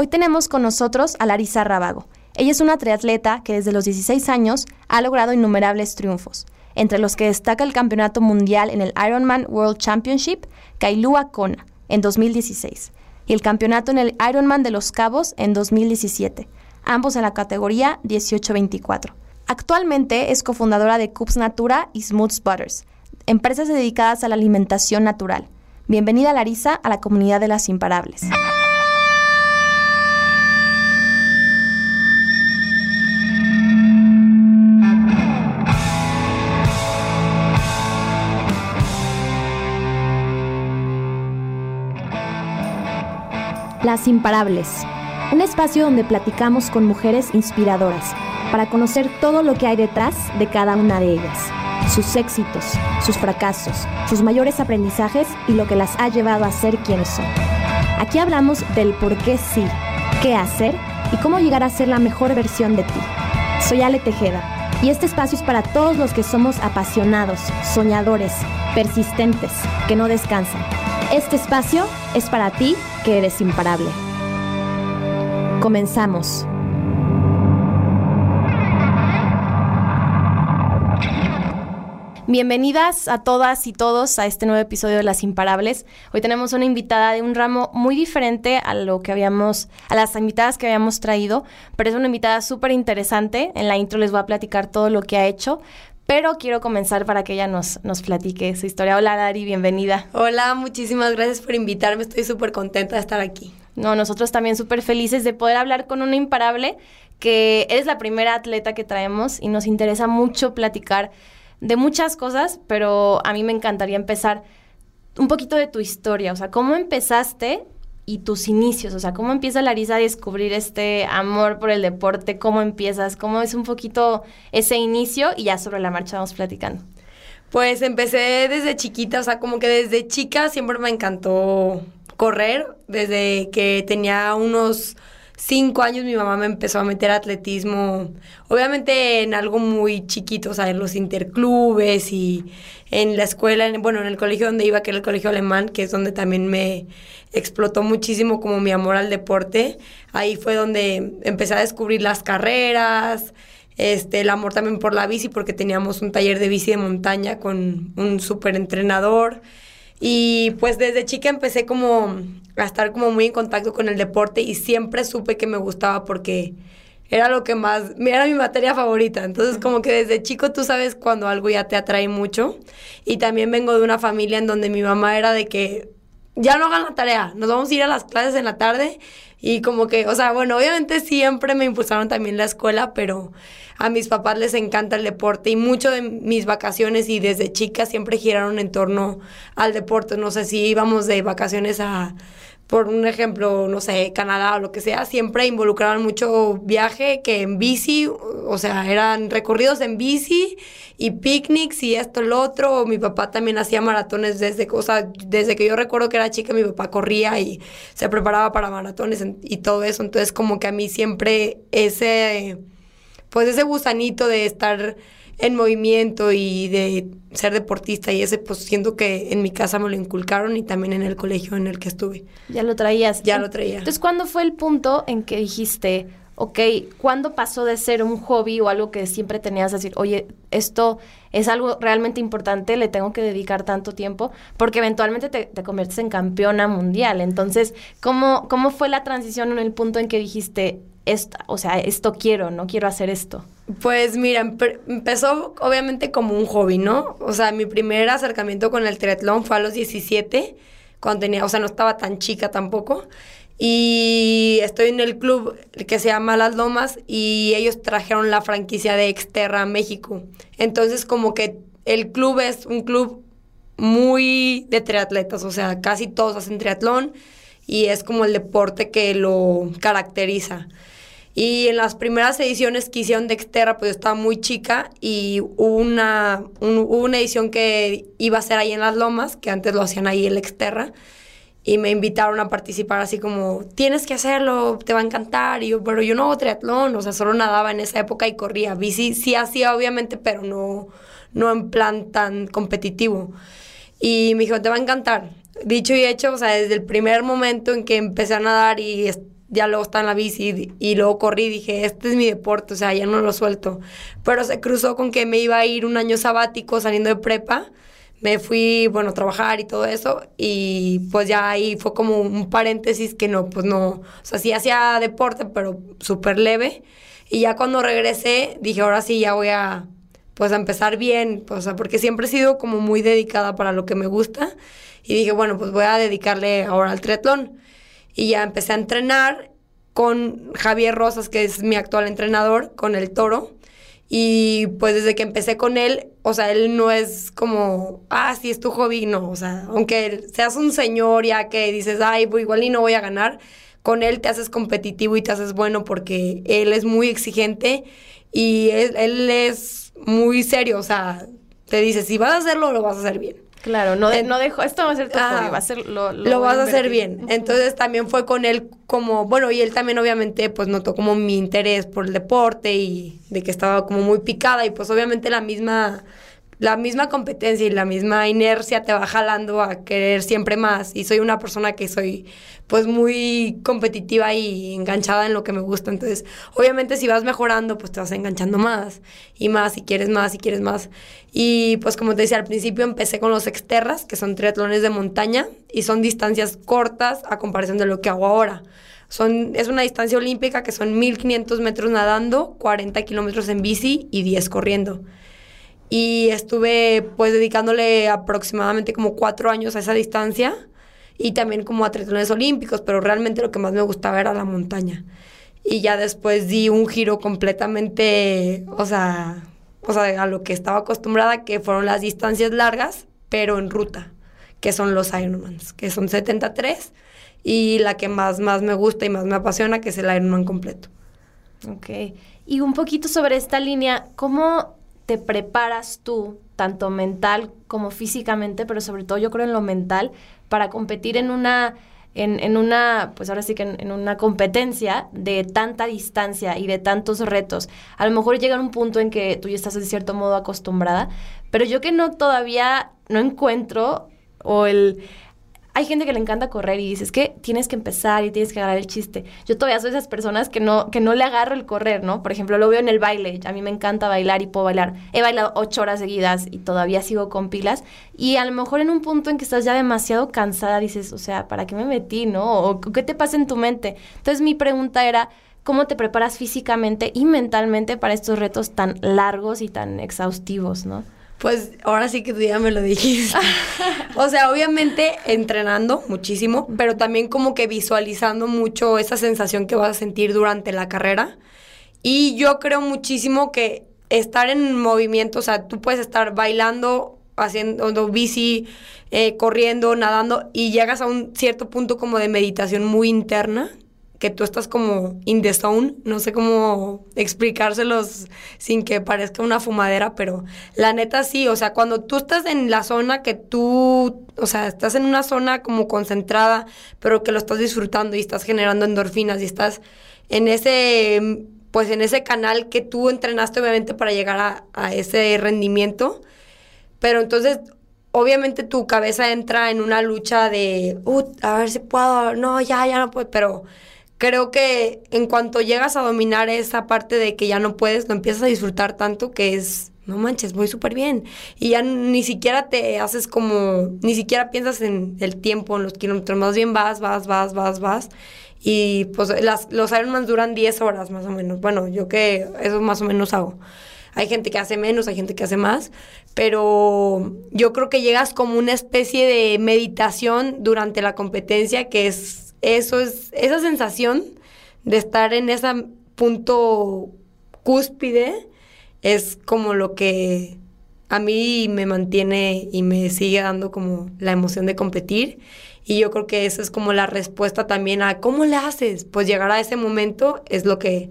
Hoy tenemos con nosotros a Larisa Rábago. Ella es una triatleta que desde los 16 años ha logrado innumerables triunfos, entre los que destaca el campeonato mundial en el Ironman World Championship Kailua Kona en 2016 y el campeonato en el Ironman de los Cabos en 2017, ambos en la categoría 18-24. Actualmente es cofundadora de Cubs Natura y Smooth Butters, empresas dedicadas a la alimentación natural. Bienvenida Larisa a la comunidad de las imparables. Las Imparables, un espacio donde platicamos con mujeres inspiradoras para conocer todo lo que hay detrás de cada una de ellas, sus éxitos, sus fracasos, sus mayores aprendizajes y lo que las ha llevado a ser quienes son. Aquí hablamos del por qué sí, qué hacer y cómo llegar a ser la mejor versión de ti. Soy Ale Tejeda y este espacio es para todos los que somos apasionados, soñadores, persistentes, que no descansan. Este espacio es para ti que eres imparable. Comenzamos. Bienvenidas a todas y todos a este nuevo episodio de Las Imparables. Hoy tenemos una invitada de un ramo muy diferente a lo que habíamos, a las invitadas que habíamos traído, pero es una invitada súper interesante. En la intro les voy a platicar todo lo que ha hecho, pero quiero comenzar para que ella nos, nos platique su historia. Hola, Dari, bienvenida. Hola, muchísimas gracias por invitarme. Estoy súper contenta de estar aquí. No, nosotros también súper felices de poder hablar con una imparable que eres la primera atleta que traemos y nos interesa mucho platicar de muchas cosas, pero a mí me encantaría empezar un poquito de tu historia, o sea, cómo empezaste y tus inicios, o sea, cómo empieza Larisa a descubrir este amor por el deporte, cómo empiezas, cómo es un poquito ese inicio y ya sobre la marcha vamos platicando. Pues empecé desde chiquita, o sea, como que desde chica siempre me encantó correr, desde que tenía unos cinco años mi mamá me empezó a meter atletismo, obviamente en algo muy chiquito, o sea, en los interclubes y en la escuela, bueno, en el colegio donde iba, que era el colegio alemán, que es donde también me explotó muchísimo como mi amor al deporte. Ahí fue donde empecé a descubrir las carreras, este, el amor también por la bici, porque teníamos un taller de bici de montaña con un súper entrenador. Y pues desde chica empecé como a estar como muy en contacto con el deporte y siempre supe que me gustaba porque era lo que más, era mi materia favorita. Entonces como que desde chico tú sabes cuando algo ya te atrae mucho. Y también vengo de una familia en donde mi mamá era de que ya no hagan la tarea, nos vamos a ir a las clases en la tarde y como que, o sea, bueno, obviamente siempre me impulsaron también la escuela, pero a mis papás les encanta el deporte y mucho de mis vacaciones y desde chica siempre giraron en torno al deporte. No sé si íbamos de vacaciones a por un ejemplo, no sé, Canadá o lo que sea, siempre involucraban mucho viaje que en bici, o sea, eran recorridos en bici y picnics y esto, lo otro. Mi papá también hacía maratones desde, o desde que yo recuerdo que era chica, mi papá corría y se preparaba para maratones y todo eso. Entonces, como que a mí siempre ese, pues ese gusanito de estar en movimiento y de ser deportista y ese pues siento que en mi casa me lo inculcaron y también en el colegio en el que estuve. Ya lo traías. Ya lo traía. Entonces, ¿cuándo fue el punto en que dijiste, ok, ¿cuándo pasó de ser un hobby o algo que siempre tenías que decir, oye, esto es algo realmente importante, le tengo que dedicar tanto tiempo? Porque eventualmente te, te conviertes en campeona mundial. Entonces, ¿cómo, ¿cómo fue la transición en el punto en que dijiste, o sea, esto quiero, no quiero hacer esto? Pues mira, empezó obviamente como un hobby, ¿no? O sea, mi primer acercamiento con el triatlón fue a los 17, cuando tenía, o sea, no estaba tan chica tampoco. Y estoy en el club que se llama Las Lomas y ellos trajeron la franquicia de Exterra México. Entonces, como que el club es un club muy de triatletas, o sea, casi todos hacen triatlón y es como el deporte que lo caracteriza. Y en las primeras ediciones que hicieron de Exterra, pues yo estaba muy chica y hubo una, una edición que iba a ser ahí en Las Lomas, que antes lo hacían ahí en Exterra, y me invitaron a participar así como, tienes que hacerlo, te va a encantar. Y yo, pero yo no hago triatlón, o sea, solo nadaba en esa época y corría. Bici sí hacía, obviamente, pero no, no en plan tan competitivo. Y me dijo, te va a encantar. Dicho y hecho, o sea, desde el primer momento en que empecé a nadar y ya luego estaba en la bici y, luego corrí y dije, este es mi deporte, o sea, ya no lo suelto. Pero se cruzó con que me iba a ir un año sabático saliendo de prepa. Me fui, bueno, a trabajar y todo eso. Y pues ya ahí fue como un paréntesis que no, pues no, o sea, sí hacía deporte, pero súper leve. Y ya cuando regresé, dije, ahora sí, ya voy a, pues empezar bien, pues, o sea, porque siempre he sido como muy dedicada para lo que me gusta. Y dije, bueno, pues voy a dedicarle ahora al triatlón y ya empecé a entrenar con Javier Rosas, que es mi actual entrenador, con el toro. Y pues desde que empecé con él, o sea, él no es como, ah, sí, es tu hobby, no. O sea, aunque seas un señor ya que dices, ay, pues igual y no voy a ganar, con él te haces competitivo y te haces bueno porque él es muy exigente y él, él es muy serio. O sea, te dice, si vas a hacerlo, lo vas a hacer bien. Claro, no, no dejo, esto va a ser tu hobby, va a ser lo, lo, vas a hacer bien. Entonces también fue con él como, bueno, y él también obviamente pues notó como mi interés por el deporte y de que estaba como muy picada y pues obviamente la misma la misma competencia y la misma inercia te va jalando a querer siempre más. Y soy una persona que soy pues muy competitiva y enganchada en lo que me gusta. Entonces, obviamente si vas mejorando, pues te vas enganchando más y más y quieres más y quieres más. Y pues como te decía al principio, empecé con los exterras, que son triatlones de montaña y son distancias cortas a comparación de lo que hago ahora. Son, es una distancia olímpica que son 1500 metros nadando, 40 kilómetros en bici y 10 corriendo y estuve pues dedicándole aproximadamente como cuatro años a esa distancia y también como a triatlones olímpicos, pero realmente lo que más me gustaba era la montaña. Y ya después di un giro completamente, o sea, o sea, a lo que estaba acostumbrada, que fueron las distancias largas, pero en ruta, que son los Ironmans, que son 73, y la que más, más me gusta y más me apasiona, que es el Ironman completo. Ok. Y un poquito sobre esta línea, ¿cómo te preparas tú, tanto mental como físicamente, pero sobre todo yo creo en lo mental, para competir en una, en, una, pues ahora sí que en, una competencia de tanta distancia y de tantos retos. A lo mejor llega un punto en que tú ya estás de cierto modo acostumbrada, pero yo que no todavía no encuentro o el hay gente que le encanta correr y dices que tienes que empezar y tienes que agarrar el chiste. Yo todavía soy esas personas que no, que no le agarro el correr, ¿no? Por ejemplo, lo veo en el baile. A mí me encanta bailar y puedo bailar. He bailado ocho horas seguidas y todavía sigo con pilas. Y a lo mejor en un punto en que estás ya demasiado cansada, dices, o sea, ¿para qué me metí, no? ¿O qué te pasa en tu mente? Entonces mi pregunta era, ¿cómo te preparas físicamente y mentalmente para estos retos tan largos y tan exhaustivos, no? Pues ahora sí que tú ya me lo dijiste. o sea, obviamente entrenando muchísimo, pero también como que visualizando mucho esa sensación que vas a sentir durante la carrera. Y yo creo muchísimo que estar en movimiento, o sea, tú puedes estar bailando, haciendo bici, eh, corriendo, nadando, y llegas a un cierto punto como de meditación muy interna, que tú estás como in the zone, no sé cómo explicárselos sin que parezca una fumadera, pero la neta sí, o sea, cuando tú estás en la zona que tú, o sea, estás en una zona como concentrada, pero que lo estás disfrutando y estás generando endorfinas y estás en ese, pues en ese canal que tú entrenaste obviamente para llegar a, ese rendimiento, pero entonces obviamente tu cabeza entra en una lucha de, uh, a ver si puedo, no, ya, ya no puedo, pero creo que en cuanto llegas a dominar esa parte de que ya no puedes, lo empiezas a disfrutar tanto que es, no manches, voy súper bien. Y ya ni siquiera te haces como, ni siquiera piensas en el tiempo, en los kilómetros, más bien vas, vas, vas, vas, vas. Y pues las, los Ironman duran 10 horas más o menos. Bueno, yo que eso más o menos hago. Hay gente que hace menos, hay gente que hace más, pero yo creo que llegas como una especie de meditación durante la competencia que es eso es, esa sensación de estar en ese punto cúspide es como lo que a mí me mantiene y me sigue dando como la emoción de competir. Y yo creo que esa es como la respuesta también a cómo le haces. Pues llegar a ese momento es lo que,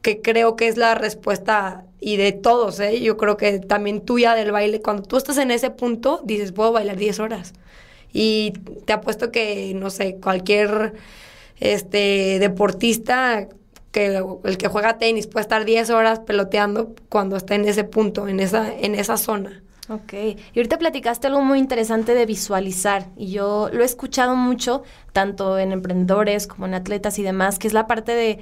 que creo que es la respuesta y de todos, ¿eh? Yo creo que también tuya del baile, cuando tú estás en ese punto, dices, puedo bailar 10 horas. Y te apuesto que, no sé, cualquier este deportista que el que juega tenis puede estar 10 horas peloteando cuando está en ese punto, en esa, en esa zona. Ok, y ahorita platicaste algo muy interesante de visualizar y yo lo he escuchado mucho, tanto en emprendedores como en atletas y demás, que es la parte de,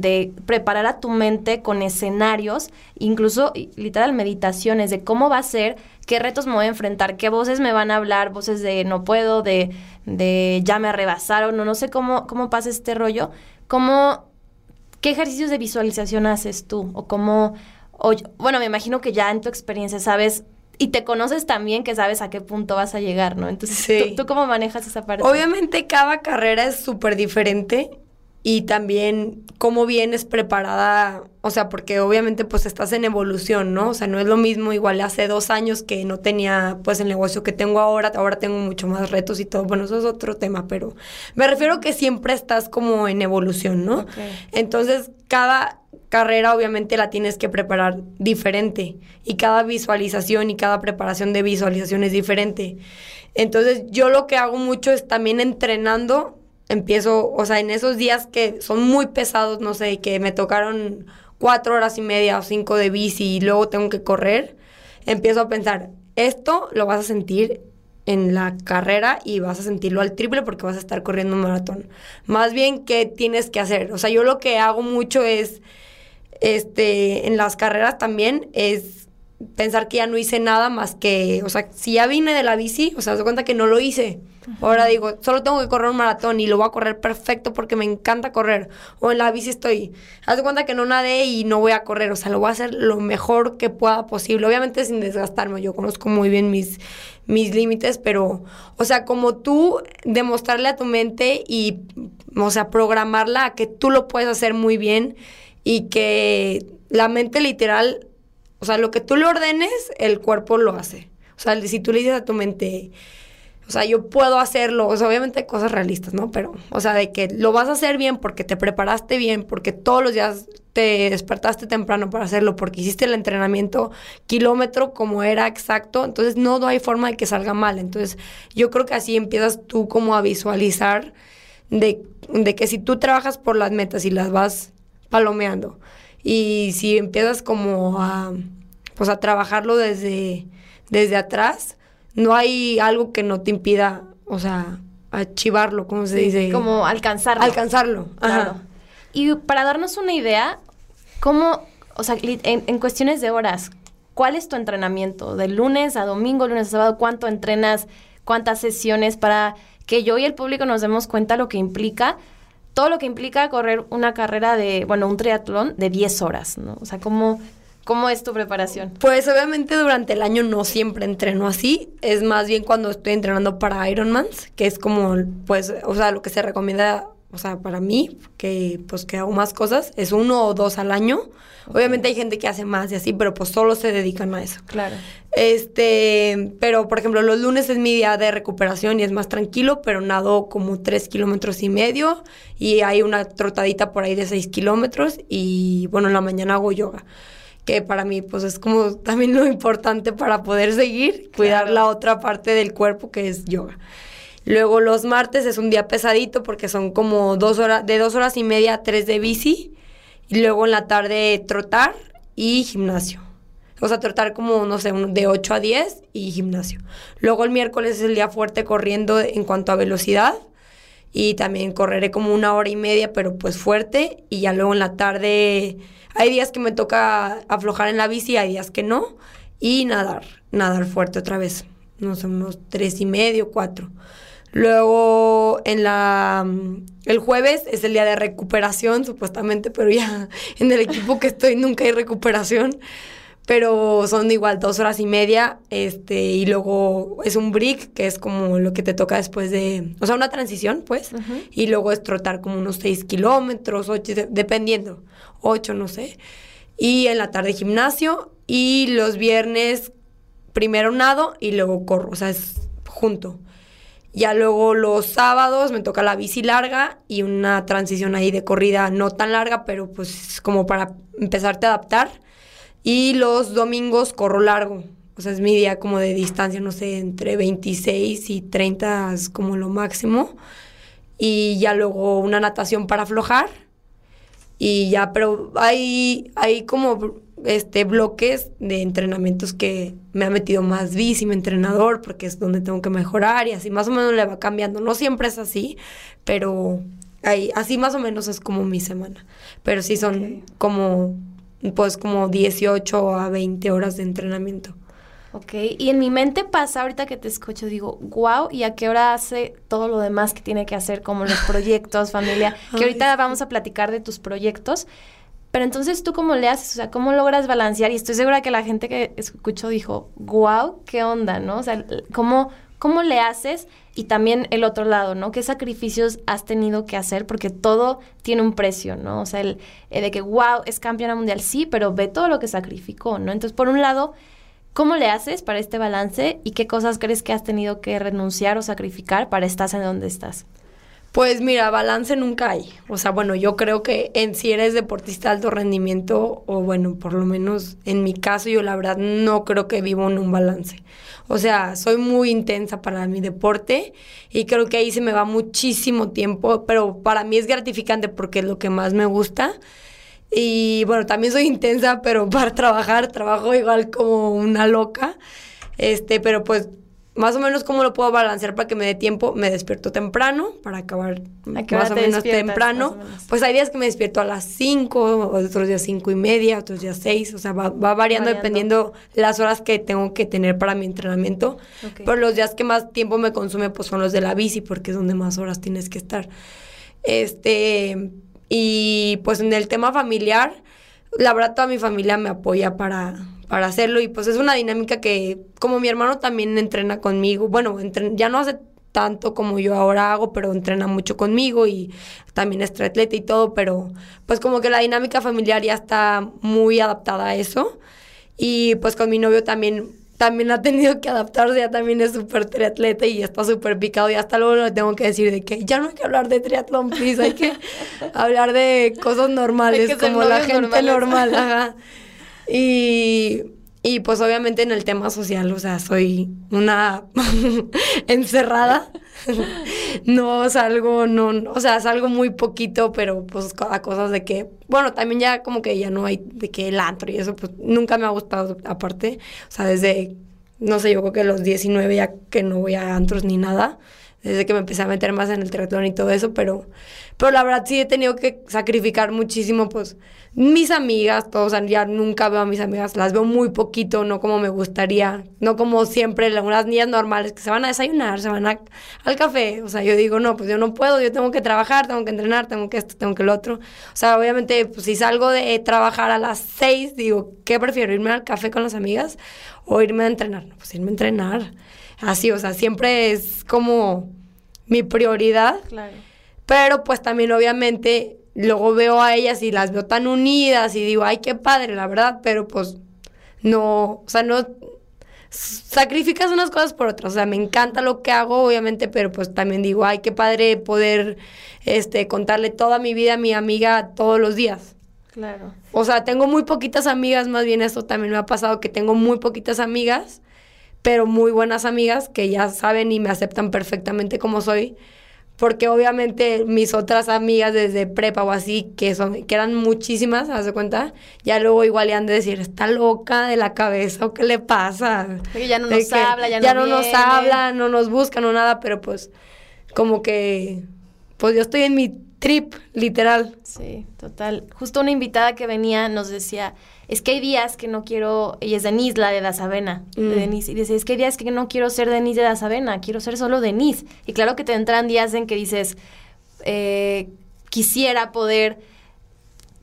de preparar a tu mente con escenarios, incluso literal meditaciones de cómo va a ser, qué retos me voy a enfrentar, qué voces me van a hablar, voces de no puedo, de, de ya me arrebasaron, no, no sé cómo, cómo pasa este rollo, cómo, qué ejercicios de visualización haces tú o cómo... O, bueno, me imagino que ya en tu experiencia sabes y te conoces también que sabes a qué punto vas a llegar, ¿no? Entonces, ¿tú, cómo manejas esa parte? Obviamente cada carrera es súper diferente y también cómo vienes preparada, o sea, porque obviamente pues estás en evolución, ¿no? O sea, no es lo mismo igual hace dos años que no tenía pues el negocio que tengo ahora, ahora tengo mucho más retos y todo, bueno, eso es otro tema, pero me refiero que siempre estás como en evolución, ¿no? Entonces, cada carrera obviamente la tienes que preparar diferente y cada visualización y cada preparación de visualización es diferente. Entonces yo lo que hago mucho es también entrenando, empiezo, o sea, en esos días que son muy pesados, no sé, que me tocaron cuatro horas y media o cinco de bici y luego tengo que correr, empiezo a pensar, esto lo vas a sentir en la carrera y vas a sentirlo al triple porque vas a estar corriendo un maratón. Más bien, ¿qué tienes que hacer? O sea, yo lo que hago mucho es, este, en las carreras también, es pensar que ya no hice nada más que, o sea, si ya vine de la bici, o sea, se cuenta que no lo hice. Ahora digo, solo tengo que correr un maratón y lo voy a correr perfecto porque me encanta correr. O en la bici estoy, haz de cuenta que no nadé y no voy a correr, o sea, lo voy a hacer lo mejor que pueda posible. Obviamente sin desgastarme, yo conozco muy bien mis, mis límites, pero, o sea, como tú demostrarle a tu mente y, o sea, programarla a que tú lo puedes hacer muy bien y que la mente literal o sea, lo que tú le ordenes, el cuerpo lo hace. O sea, si tú le dices a tu mente, o sea, yo puedo hacerlo, o sea, obviamente cosas realistas, ¿no? Pero, o sea, de que lo vas a hacer bien porque te preparaste bien, porque todos los días te despertaste temprano para hacerlo, porque hiciste el entrenamiento kilómetro como era exacto, entonces no, hay forma de que salga mal. Entonces, yo creo que así empiezas tú como a visualizar de, de que si tú trabajas por las metas y las vas palomeando, y si empiezas como a, pues a trabajarlo desde, desde atrás, no hay algo que no te impida, o sea, archivarlo, ¿cómo se dice? Como alcanzarlo. Alcanzarlo, claro. Y para darnos una idea, ¿cómo, o sea, en, en, cuestiones de horas, cuál es tu entrenamiento? De lunes a domingo, lunes a sábado, ¿cuánto entrenas? ¿Cuántas sesiones para que yo y el público nos demos cuenta lo que implica? todo lo que implica correr una carrera de, bueno, un triatlón de 10 horas, ¿no? O sea, ¿cómo, ¿Cómo es tu preparación? Pues obviamente durante el año no siempre entreno así, es más bien cuando estoy entrenando para Ironmans, que es como, pues, o sea, lo que se recomienda, o sea, para mí, que pues que hago más cosas, es uno o dos al año. Obviamente hay gente que hace más y así, pero pues solo se dedican a eso. Claro. Este, pero por ejemplo, los lunes es mi día de recuperación y es más tranquilo, pero nado como tres kilómetros y medio y hay una trotadita por ahí de seis kilómetros y bueno, en la mañana hago yoga que para mí pues es como también lo importante para poder seguir, cuidar la otra parte del cuerpo que es yoga. Luego los martes es un día pesadito porque son como dos horas, de dos horas y media a tres de bici y luego en la tarde trotar y gimnasio. O sea, trotar como, no sé, de 8 a 10 y gimnasio. Luego el miércoles es el día fuerte corriendo en cuanto a velocidad. Y también correré como una hora y media, pero pues fuerte. Y ya luego en la tarde hay días que me toca aflojar en la bici, hay días que no. Y nadar, nadar fuerte otra vez. No sé, unos tres y medio, cuatro. Luego en la el jueves es el día de recuperación, supuestamente, pero ya en el equipo que estoy nunca hay recuperación. Pero son igual dos horas y media, este, y luego es un brick, que es como lo que te toca después de, o sea, una transición, pues, y luego es trotar como unos seis kilómetros, ocho, dependiendo, ocho, no sé. Y en la tarde gimnasio, y los viernes primero nado y luego corro, o sea, es junto. Ya luego los sábados me toca la bici larga y una transición ahí de corrida no tan larga, pero pues como para empezarte a adaptar. Y los domingos corro largo. O sea, es mi día como de distancia, no sé, entre 26 y 30 es como lo máximo. Y ya luego una natación para aflojar. Y ya, pero hay, hay como este bloques de entrenamientos que me ha metido más bici, mi entrenador, porque es donde tengo que mejorar y así más o menos le va cambiando. No siempre es así, pero ahí, así más o menos es como mi semana. Pero sí son como, pues como 18 a 20 horas de entrenamiento. Ok, y en mi mente pasa ahorita que te escucho, digo, wow, ¿y a qué hora hace todo lo demás que tiene que hacer, como los proyectos, familia? Que ahorita vamos a platicar de tus proyectos. Pero entonces, ¿tú cómo le haces? O sea, ¿cómo logras balancear? Y estoy segura que la gente que escuchó dijo, wow, ¿qué onda, no? O sea, ¿cómo, ¿cómo le haces? Y también el otro lado, ¿no? ¿Qué sacrificios has tenido que hacer? Porque todo tiene un precio, ¿no? O sea, el, de que, wow, es campeona mundial, sí, pero ve todo lo que sacrificó, ¿no? Entonces, por un lado ¿Cómo le haces para este balance y qué cosas crees que has tenido que renunciar o sacrificar para estar en donde estás? Pues mira, balance nunca hay. O sea, bueno, yo creo que en si eres deportista de alto rendimiento, o bueno, por lo menos en mi caso, yo la verdad no creo que vivo en un balance. O sea, soy muy intensa para mi deporte y creo que ahí se me va muchísimo tiempo, pero para mí es gratificante porque es lo que más me gusta. Y bueno, también soy intensa, pero para trabajar, trabajo igual como una loca. Este, pero pues más o menos cómo lo puedo balancear para que me dé tiempo. Me despierto temprano para acabar más o menos temprano. Pues hay días que me despierto a las 5, otros días cinco y media, otros días 6. O sea, va, variando, dependiendo las horas que tengo que tener para mi entrenamiento. Pero los días que más tiempo me consume pues son los de la bici porque es donde más horas tienes que estar. Este, y pues en el tema familiar, la verdad toda mi familia me apoya para, para hacerlo y pues es una dinámica que como mi hermano también entrena conmigo, bueno, ya no hace tanto como yo ahora hago, pero entrena mucho conmigo y también es triatleta y todo, pero pues como que la dinámica familiar ya está muy adaptada a eso. Y pues con mi novio también también ha tenido que adaptarse, ya también es súper triatleta y está súper picado y hasta luego le tengo que decir de que ya no hay que hablar de triatlón, please, hay que hablar de cosas normales, como la gente normal, ajá. Y, y pues obviamente en el tema social, o sea, soy una encerrada. no salgo, no, o sea, salgo muy poquito, pero pues a cosas de que, bueno, también ya como que ya no hay de que el antro y eso, pues nunca me ha gustado aparte, o sea, desde, no sé, yo creo que los 19 ya que no voy a antros ni nada, desde que me empecé a meter más en el triatlón y todo eso, pero, pero la verdad sí he tenido que sacrificar muchísimo, pues, mis amigas, todos, ya nunca veo a mis amigas, las veo muy poquito, no como me gustaría, no como siempre, unas niñas normales que se van a desayunar, se van al café, o sea, yo digo, no, pues yo no puedo, yo tengo que trabajar, tengo que entrenar, tengo que esto, tengo que lo otro, o sea, obviamente, pues si salgo de trabajar a las seis, digo, ¿qué prefiero, irme al café con las amigas o irme a entrenar? No, pues irme a entrenar así, o sea, siempre es como mi prioridad. Claro. Pero pues también obviamente luego veo a ellas y las veo tan unidas y digo, ay, qué padre, la verdad, pero pues no, o sea, no sacrificas unas cosas por otras, o sea, me encanta lo que hago, obviamente, pero pues también digo, ay, qué padre poder este contarle toda mi vida a mi amiga todos los días. Claro. O sea, tengo muy poquitas amigas, más bien esto también me ha pasado que tengo muy poquitas amigas pero muy buenas amigas que ya saben y me aceptan perfectamente como soy. Porque obviamente mis otras amigas desde prepa o así, que son, que eran muchísimas, ¿haz de cuenta? Ya luego igual le han de decir, está loca de la cabeza o qué le pasa. Porque ya no nos habla, ya, ya no, no nos habla, no nos busca, no nada, pero pues como que, pues yo estoy en mi trip, literal. Sí, total. Justo una invitada que venía nos decía, es que hay días que no quiero, ella es Denise, la de Dasavena, de mm. Denise, y dice, es que hay días que no quiero ser Denise de Dasavena, quiero ser solo Denise. Y claro que te entran días en que dices, eh, quisiera poder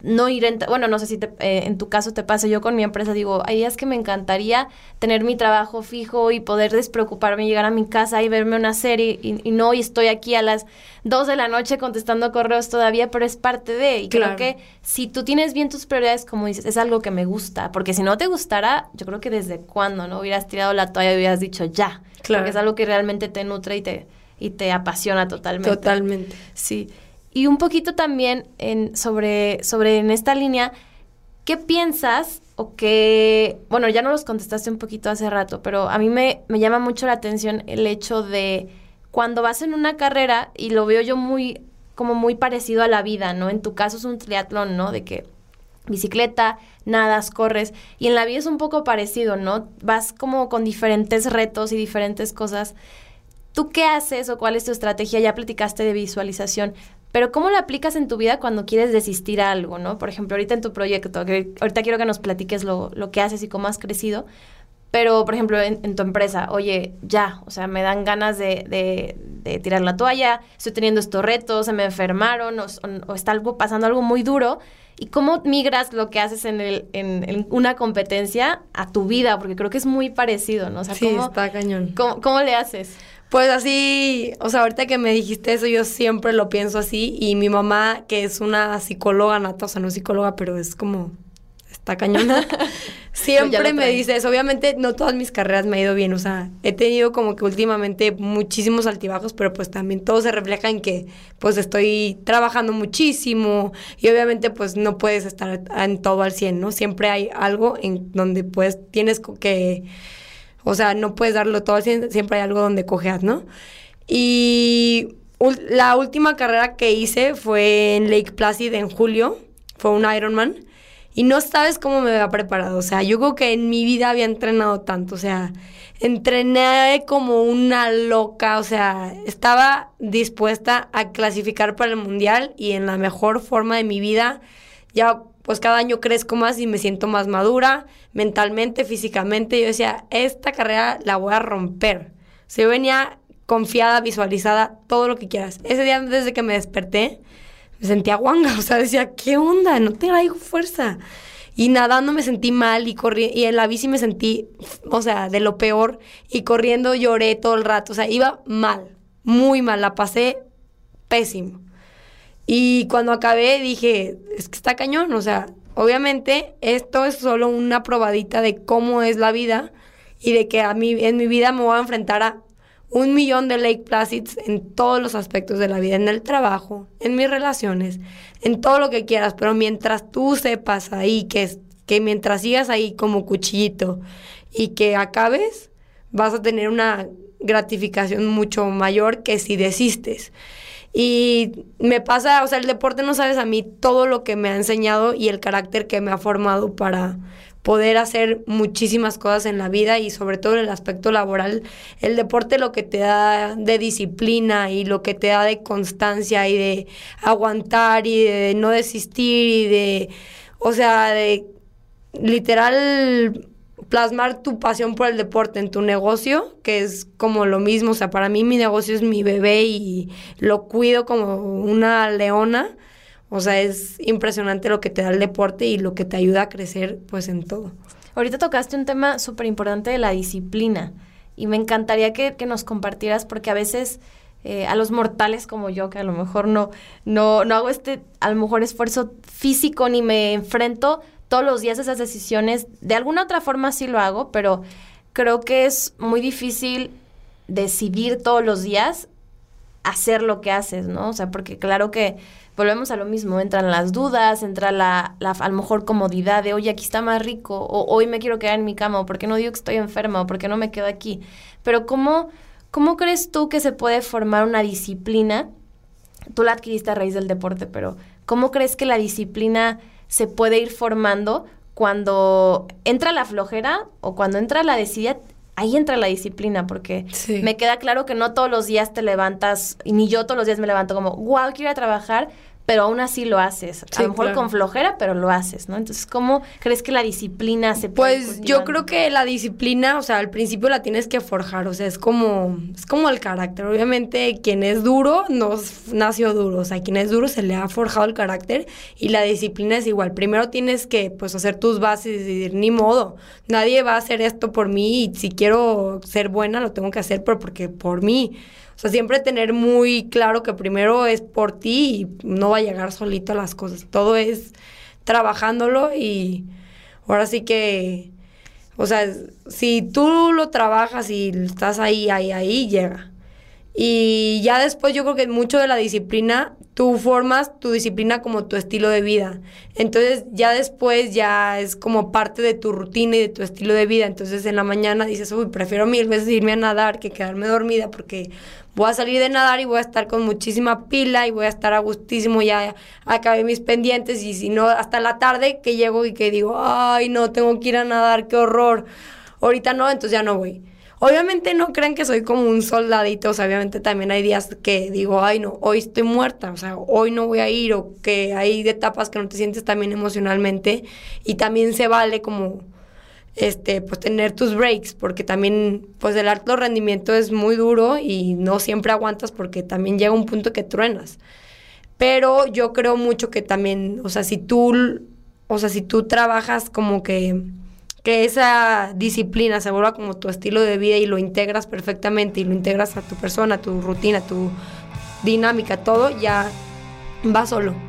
no ir en, bueno, no sé si eh, en tu caso te pasa, yo con mi empresa digo, hay días que me encantaría tener mi trabajo fijo y poder despreocuparme, llegar a mi casa y verme una serie y, no, y estoy aquí a las dos de la noche contestando correos todavía, pero es parte de, y creo que si tú tienes bien tus prioridades, como dices, es algo que me gusta, porque si no te gustara, yo creo que desde cuando, ¿no? Hubieras tirado la toalla y hubieras dicho ya, claro. porque es algo que realmente te nutre y te, y te apasiona totalmente. Totalmente. Sí. Y un poquito también sobre, sobre en esta línea, ¿qué piensas o qué, bueno, ya no los contestaste un poquito hace rato, pero a mí me, me llama mucho la atención el hecho de cuando vas en una carrera, y lo veo yo muy, como muy parecido a la vida, ¿no? En tu caso es un triatlón, ¿no? De que bicicleta, nadas, corres. Y en la vida es un poco parecido, ¿no? Vas como con diferentes retos y diferentes cosas. ¿Tú qué haces o cuál es tu estrategia? Ya platicaste de visualización, pero ¿cómo la aplicas en tu vida cuando quieres desistir a algo, no? Por ejemplo, ahorita en tu proyecto, que ahorita quiero que nos platiques lo, lo que haces y cómo has crecido, pero, por ejemplo, en, tu empresa, oye, ya, o sea, me dan ganas de, de, tirar la toalla, estoy teniendo estos retos, se me enfermaron o, está algo pasando algo muy duro. ¿Y cómo migras lo que haces en, el, en, una competencia a tu vida? Porque creo que es muy parecido, ¿no? O sea, sí, está cañón. ¿cómo, ¿Cómo le haces? Pues así, o sea, ahorita que me dijiste eso, yo siempre lo pienso así. Y mi mamá, que es una psicóloga nata, o sea, no psicóloga, pero es como está cañona. Siempre me dice eso. Obviamente no todas mis carreras me ha ido bien. O sea, he tenido como que últimamente muchísimos altibajos, pero pues también todo se refleja en que pues estoy trabajando muchísimo y obviamente pues no puedes estar en todo al 100, ¿no? Siempre hay algo en donde pues tienes que, o sea, no puedes darlo todo al 100, siempre hay algo donde cojeas, ¿no? Y la última carrera que hice fue en Lake Placid en julio, fue un Ironman. Y no sabes cómo me había preparado. O sea, yo creo que en mi vida había entrenado tanto. O sea, entrené como una loca. O sea, estaba dispuesta a clasificar para el mundial y en la mejor forma de mi vida. Ya, pues cada año crezco más y me siento más madura, mentalmente, físicamente. Yo decía, esta carrera la voy a romper. O sea, yo venía confiada, visualizada, todo lo que quieras. Ese día, desde que me desperté, me sentía guanga, o sea, decía, ¿qué onda? No traigo fuerza. Y nadando me sentí mal y corrí y en la bici me sentí, o sea, de lo peor y corriendo lloré todo el rato, o sea, iba mal, muy mal, la pasé pésimo. Y cuando acabé dije, es que está cañón, o sea, obviamente esto es solo una probadita de cómo es la vida y de que a mí en mi vida me voy a enfrentar a un millón de Lake Placids en todos los aspectos de la vida, en el trabajo, en mis relaciones, en todo lo que quieras, pero mientras tú sepas ahí que, que mientras sigas ahí como cuchillito y que acabes, vas a tener una gratificación mucho mayor que si desistes. Y me pasa, o sea, el deporte no sabes a mí todo lo que me ha enseñado y el carácter que me ha formado para poder hacer muchísimas cosas en la vida y sobre todo en el aspecto laboral. El deporte lo que te da de disciplina y lo que te da de constancia y de aguantar y de no desistir y de, o sea, de literal plasmar tu pasión por el deporte en tu negocio, que es como lo mismo, o sea, para mí mi negocio es mi bebé y lo cuido como una leona o sea, es impresionante lo que te da el deporte y lo que te ayuda a crecer pues en todo. Ahorita tocaste un tema súper importante de la disciplina y me encantaría que, nos compartieras porque a veces eh, a los mortales como yo, que a lo mejor no, no, no hago este, a lo mejor esfuerzo físico ni me enfrento todos los días esas decisiones, de alguna otra forma sí lo hago, pero creo que es muy difícil decidir todos los días hacer lo que haces, ¿no? O sea, porque claro que volvemos a lo mismo, entran las dudas, entra la, a lo mejor comodidad de, oye, aquí está más rico, o hoy me quiero quedar en mi cama, o porque no digo que estoy enferma, o porque no me quedo aquí. Pero ¿cómo, ¿cómo crees tú que se puede formar una disciplina? Tú la adquiriste a raíz del deporte, pero ¿cómo crees que la disciplina se puede ir formando cuando entra la flojera o cuando entra la desidia? ahí entra la disciplina, porque me queda claro que no todos los días te levantas, y ni yo todos los días me levanto como, wow, quiero ir a trabajar, pero aún así lo haces. a lo mejor con flojera, pero lo haces, ¿no? Entonces, ¿cómo crees que la disciplina se puede Pues yo creo que la disciplina, o sea, al principio la tienes que forjar, o sea, es como es como el carácter. Obviamente, quien es duro no nació duro, o sea, quien es duro se le ha forjado el carácter y la disciplina es igual. Primero tienes que pues hacer tus bases y decir, ni modo, nadie va a hacer esto por mí y si quiero ser buena lo tengo que hacer pero porque por mí. O sea, siempre tener muy claro que primero es por ti y no va a llegar solito a las cosas. Todo es trabajándolo y ahora sí que, o sea, si tú lo trabajas y estás ahí, ahí, ahí, llega. Y ya después yo creo que mucho de la disciplina, tú formas tu disciplina como tu estilo de vida. Entonces ya después ya es como parte de tu rutina y de tu estilo de vida. Entonces en la mañana dices, uy, prefiero mil veces irme a nadar que quedarme dormida porque voy a salir de nadar y voy a estar con muchísima pila y voy a estar a gustísimo, ya acabé mis pendientes y si no, hasta la tarde que llego y que digo, ay, no, tengo que ir a nadar, qué horror. Ahorita no, entonces ya no voy. Obviamente no crean que soy como un soldadito, o sea, obviamente también hay días que digo, ay no, hoy estoy muerta, o sea, hoy no voy a ir, o que hay etapas que no te sientes también emocionalmente, y también se vale como, este, pues tener tus breaks, porque también, pues el alto rendimiento es muy duro y no siempre aguantas porque también llega un punto que truenas. Pero yo creo mucho que también, o sea, si tú, o sea, si tú trabajas como que que esa disciplina se vuelva como tu estilo de vida y lo integras perfectamente y lo integras a tu persona, a tu rutina, a tu dinámica, todo ya va solo.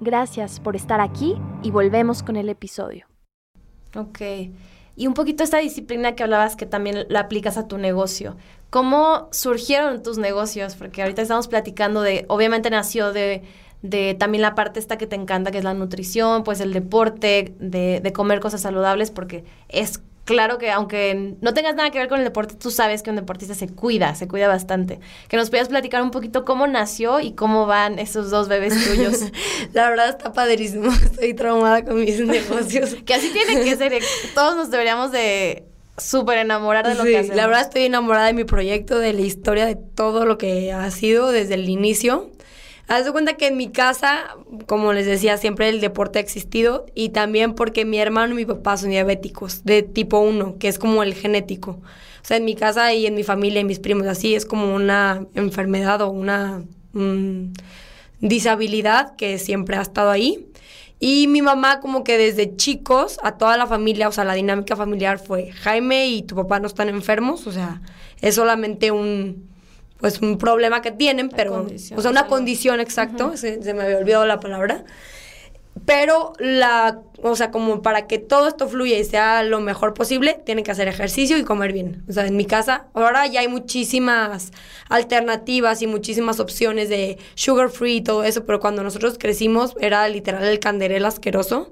Gracias por estar aquí y volvemos con el episodio. Ok. Y un poquito esta disciplina que hablabas que también la aplicas a tu negocio. ¿Cómo surgieron tus negocios? Porque ahorita estamos platicando de, obviamente nació de, de también la parte esta que te encanta, que es la nutrición, pues el deporte, de, de comer cosas saludables, porque es claro que aunque no tengas nada que ver con el deporte, tú sabes que un deportista se cuida, se cuida bastante. Que nos puedas platicar un poquito cómo nació y cómo van esos dos bebés tuyos. la verdad está padrísimo. Estoy traumada con mis negocios. que así tiene que ser. Todos nos deberíamos de súper enamorar de lo que hacemos. La verdad estoy enamorada de mi proyecto, de la historia, de todo lo que ha sido desde el inicio. Haz de cuenta que en mi casa, como les decía, siempre el deporte ha existido y también porque mi hermano y mi papá son diabéticos de tipo 1, que es como el genético. O sea, en mi casa y en mi familia y mis primos, así es como una enfermedad o una mm, disabilidad que siempre ha estado ahí. Y mi mamá como que desde chicos a toda la familia, o sea, la dinámica familiar fue Jaime y tu papá no están enfermos, o sea, es solamente un pues un problema que tienen, pero, o sea, una condición, exacto, se, me había olvidado la palabra. Pero la, o sea, como para que todo esto fluya y sea lo mejor posible, tienen que hacer ejercicio y comer bien. O sea, en mi casa ahora ya hay muchísimas alternativas y muchísimas opciones de sugar free y todo eso, pero cuando nosotros crecimos era literal el canderel asqueroso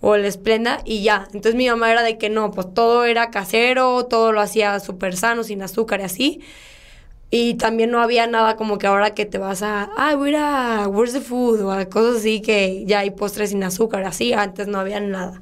o el esplenda y ya. Entonces mi mamá era de que no, pues todo era casero, todo lo hacía súper sano, sin azúcar y así. Y también no había nada como que ahora que te vas a, ah, voy a ir a Where's the Food o a cosas así que ya hay postres sin azúcar, así, antes no había nada.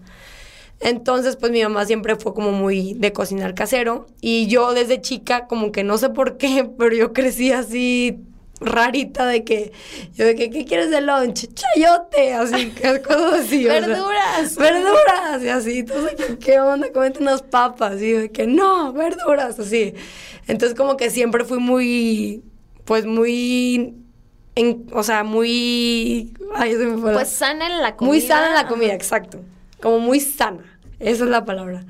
Entonces, pues mi mamá siempre fue como muy de cocinar casero y yo desde chica, como que no sé por qué, pero yo crecí así rarita de que, yo de que, ¿qué quieres de lunch? Chayote, así, cosas así. verduras. verduras, y así. Entonces, ¿qué onda? Comete unas papas. Y de que, no, verduras, así. Entonces, como que siempre fui muy, pues muy, en, o sea, muy... Ay, se me fue Pues sana en la comida. Muy sana en la comida, exacto. Como muy sana. Esa es la palabra.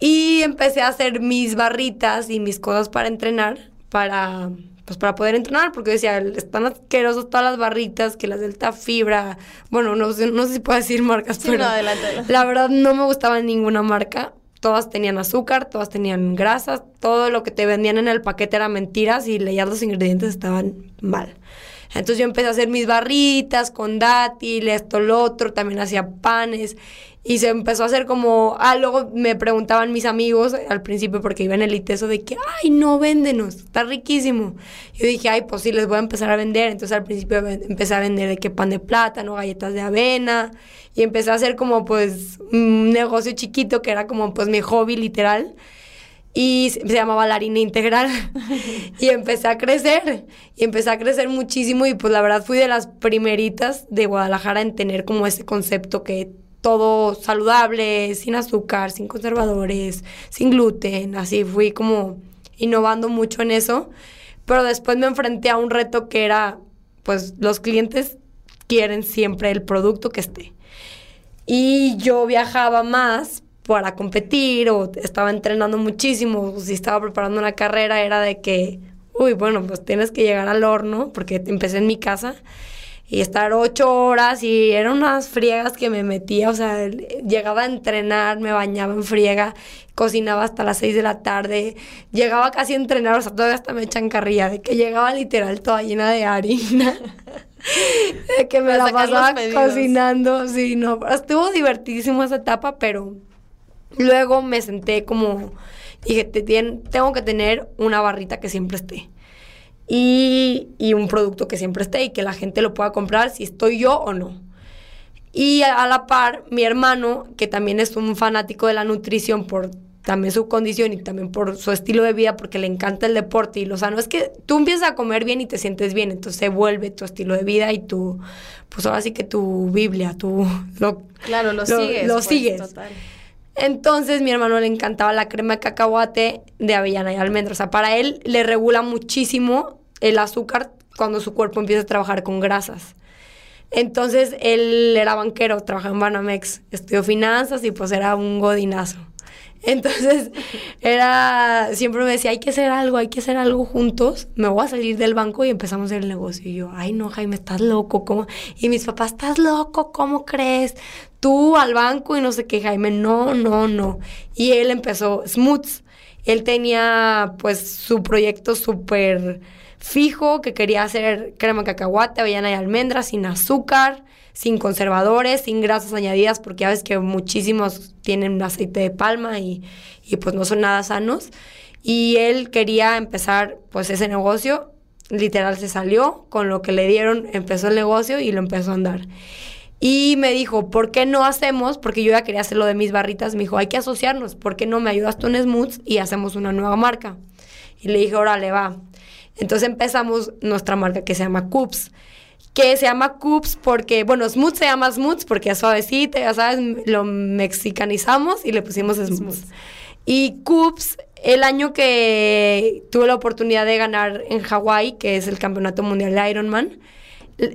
Y empecé a hacer mis barritas y mis cosas para entrenar, para pues para poder entrenar, porque decía, están asquerosos todas las barritas, que las Delta Fibra, bueno, no, sé, no sé si puedo decir marcas, pero la verdad no me gustaba ninguna marca. Todas tenían azúcar, todas tenían grasas, todo lo que te vendían en el paquete era mentiras y leías los ingredientes estaban mal. Entonces yo empecé a hacer mis barritas con dátiles, esto, lo otro, también hacía panes y se empezó a hacer como, ah, luego me preguntaban mis amigos al principio porque iba en el ITESO de que, ay, no, véndenos, está riquísimo. Yo dije, ay, pues sí, les voy a empezar a vender. Entonces al principio empecé a vender de que pan de plátano, galletas de avena y empecé a hacer como pues un negocio chiquito que era como pues mi hobby literal. y se llamaba la harina integral. y empecé a crecer, y empecé a crecer muchísimo y pues la verdad fui de las primeritas de Guadalajara en tener como ese concepto que todo saludable, sin azúcar, sin conservadores, sin gluten, así fui como innovando mucho en eso, pero después me enfrenté a un reto que era, pues los clientes quieren siempre el producto que esté. Y yo viajaba más para competir o estaba entrenando muchísimo, o si estaba preparando una carrera era de que, uy, bueno, pues tienes que llegar al horno, porque empecé en mi casa y estar ocho horas y eran unas friegas que me metía, o sea, llegaba a entrenar, me bañaba en friega, cocinaba hasta las seis de la tarde, llegaba casi a entrenar, o sea, todavía hasta me echan carrilla, de que llegaba literal toda llena de harina, de que me la pasaba cocinando, sí, no, estuvo divertidísimo esa etapa, pero luego me senté como, dije, tengo que tener una barrita que siempre esté y, y, un producto que siempre esté y que la gente lo pueda comprar si estoy yo o no. Y a, la par, mi hermano, que también es un fanático de la nutrición por también su condición y también por su estilo de vida, porque le encanta el deporte y lo sano, es que tú empiezas a comer bien y te sientes bien, entonces se vuelve tu estilo de vida y tu, pues ahora sí que tu Biblia, tu... Lo, claro, lo, sigues. Lo pues, sigues. Entonces mi hermano le encantaba la crema de cacahuate de avellana y almendra. O sea, para él le regula muchísimo el azúcar cuando su cuerpo empieza a trabajar con grasas. Entonces él era banquero, trabajaba en Banamex, estudió finanzas y pues era un godinazo. Entonces era, siempre me decía, hay que hacer algo, hay que hacer algo juntos, me voy a salir del banco y empezamos el negocio. Y yo, ay no, Jaime, estás loco, ¿cómo? Y mis papás, estás loco, ¿cómo crees? Tú al banco y no sé qué, Jaime, no, no, no. Y él empezó Smooths. Él tenía pues su proyecto súper fijo, que quería hacer crema cacahuate, avellana y almendras, sin azúcar, sin conservadores, sin grasas añadidas, porque ya ves que muchísimos tienen aceite de palma y, y pues no son nada sanos. Y él quería empezar pues ese negocio, literal se salió, con lo que le dieron empezó el negocio y lo empezó a andar. Y me dijo, ¿por qué no hacemos? Porque yo ya quería hacer lo de mis barritas. Me dijo, hay que asociarnos. ¿Por qué no me ayudas tú en Smooths y hacemos una nueva marca? Y le dije, órale, va. Entonces empezamos nuestra marca que se llama Coops, que se llama Coops porque, bueno, Smooth se llama Smooth porque es suavecito, ya sabes, lo mexicanizamos y le pusimos Smooth. Y Coops, el año que tuve la oportunidad de ganar en Hawái, que es el Campeonato Mundial de Ironman,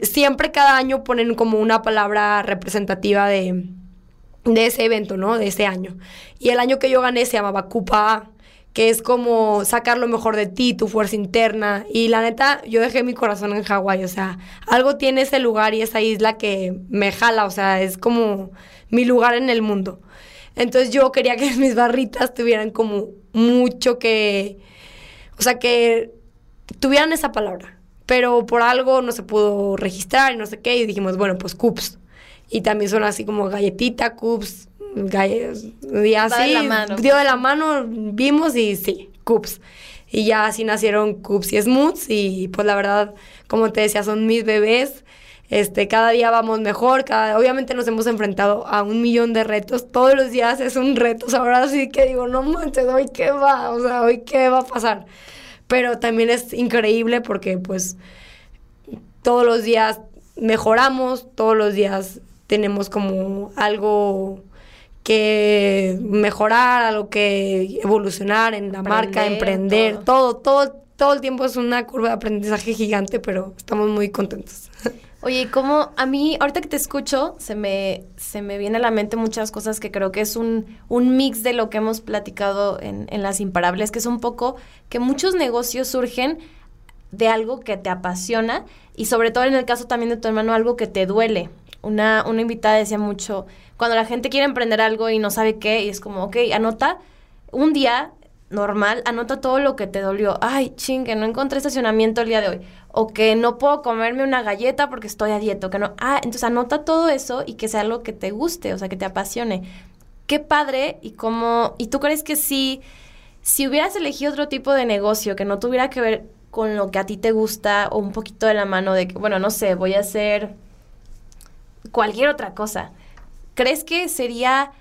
siempre cada año ponen como una palabra representativa de, de ese evento, ¿no? De ese año. Y el año que yo gané se llamaba Cupa que es como sacar lo mejor de ti, tu fuerza interna. Y la neta, yo dejé mi corazón en Hawái, o sea, algo tiene ese lugar y esa isla que me jala, o sea, es como mi lugar en el mundo. Entonces yo quería que mis barritas tuvieran como mucho que, o sea, que tuvieran esa palabra. Pero por algo no se pudo registrar y no sé qué, y dijimos, bueno, pues cups. Y también son así como galletita, cups, y así, de la mano. dio de la mano, vimos y sí, Coops. Y ya así nacieron Coops y Smooths y pues la verdad, como te decía, son mis bebés. Este, cada día vamos mejor, cada, obviamente nos hemos enfrentado a un millón de retos, todos los días es un reto, ahora sí que digo, no manches, hoy qué va, o sea, hoy qué va a pasar. Pero también es increíble porque pues todos los días mejoramos, todos los días tenemos como algo que mejorar, algo que evolucionar en la marca, emprender, todo. todo. todo, el tiempo es una curva de aprendizaje gigante, pero estamos muy contentos. Oye, como a mí, ahorita que te escucho, se me, se me viene a la mente muchas cosas que creo que es un, un mix de lo que hemos platicado en, en Las Imparables, que es un poco que muchos negocios surgen de algo que te apasiona y sobre todo en el caso también de tu hermano, algo que te duele. Una, una invitada decía mucho, cuando la gente quiere emprender algo y no sabe qué, y es como, ok, anota un día normal, anota todo lo que te dolió. Ay, ching, que no encontré estacionamiento el día de hoy. O que no puedo comerme una galleta porque estoy a dieta. que no. Ah, entonces anota todo eso y que sea algo que te guste, o sea, que te apasione. Qué padre y cómo. ¿Y tú crees que si, si hubieras elegido otro tipo de negocio que no tuviera que ver con lo que a ti te gusta o un poquito de la mano de que, bueno, no sé, voy a hacer cualquier otra cosa ¿Crees que sería